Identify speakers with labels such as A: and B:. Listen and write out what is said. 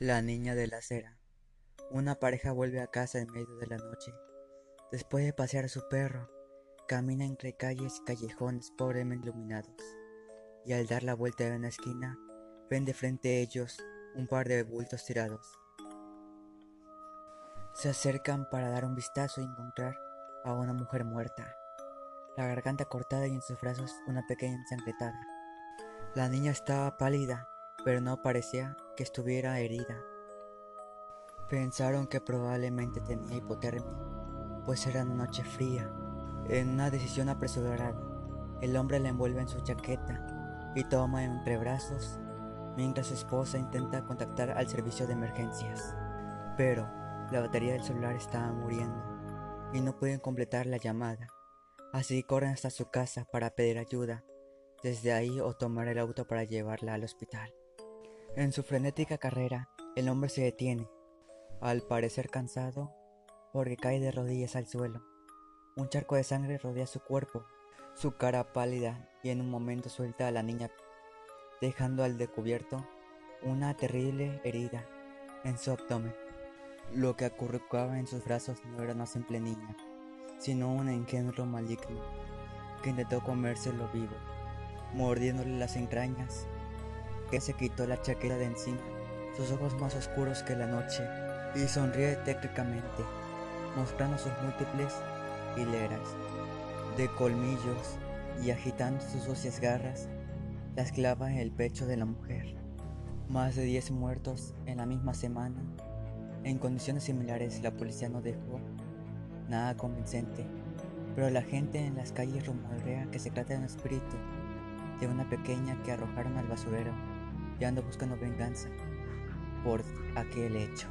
A: La niña de la acera. Una pareja vuelve a casa en medio de la noche. Después de pasear a su perro, camina entre calles y callejones pobremente iluminados. Y al dar la vuelta de una esquina, ven de frente a ellos un par de bultos tirados. Se acercan para dar un vistazo y encontrar a una mujer muerta, la garganta cortada y en sus brazos una pequeña ensangrentada. La niña estaba pálida pero no parecía que estuviera herida. Pensaron que probablemente tenía hipotermia, pues era una noche fría. En una decisión apresurada, el hombre la envuelve en su chaqueta y toma entre brazos mientras su esposa intenta contactar al servicio de emergencias. Pero la batería del celular estaba muriendo y no pueden completar la llamada. Así corren hasta su casa para pedir ayuda desde ahí o tomar el auto para llevarla al hospital. En su frenética carrera, el hombre se detiene, al parecer cansado, porque cae de rodillas al suelo. Un charco de sangre rodea su cuerpo, su cara pálida y en un momento suelta a la niña, dejando al descubierto una terrible herida en su abdomen. Lo que acurrucaba en sus brazos no era una simple niña, sino un engendro maligno que intentó comérselo vivo, mordiéndole las entrañas que se quitó la chaqueta de encima, sus ojos más oscuros que la noche, y sonríe técnicamente, mostrando sus múltiples hileras de colmillos y agitando sus sucias garras, las clava en el pecho de la mujer. Más de 10 muertos en la misma semana. En condiciones similares la policía no dejó nada convincente, pero la gente en las calles rumorea que se trata de un espíritu de una pequeña que arrojaron al basurero y ando buscando venganza por aquel hecho.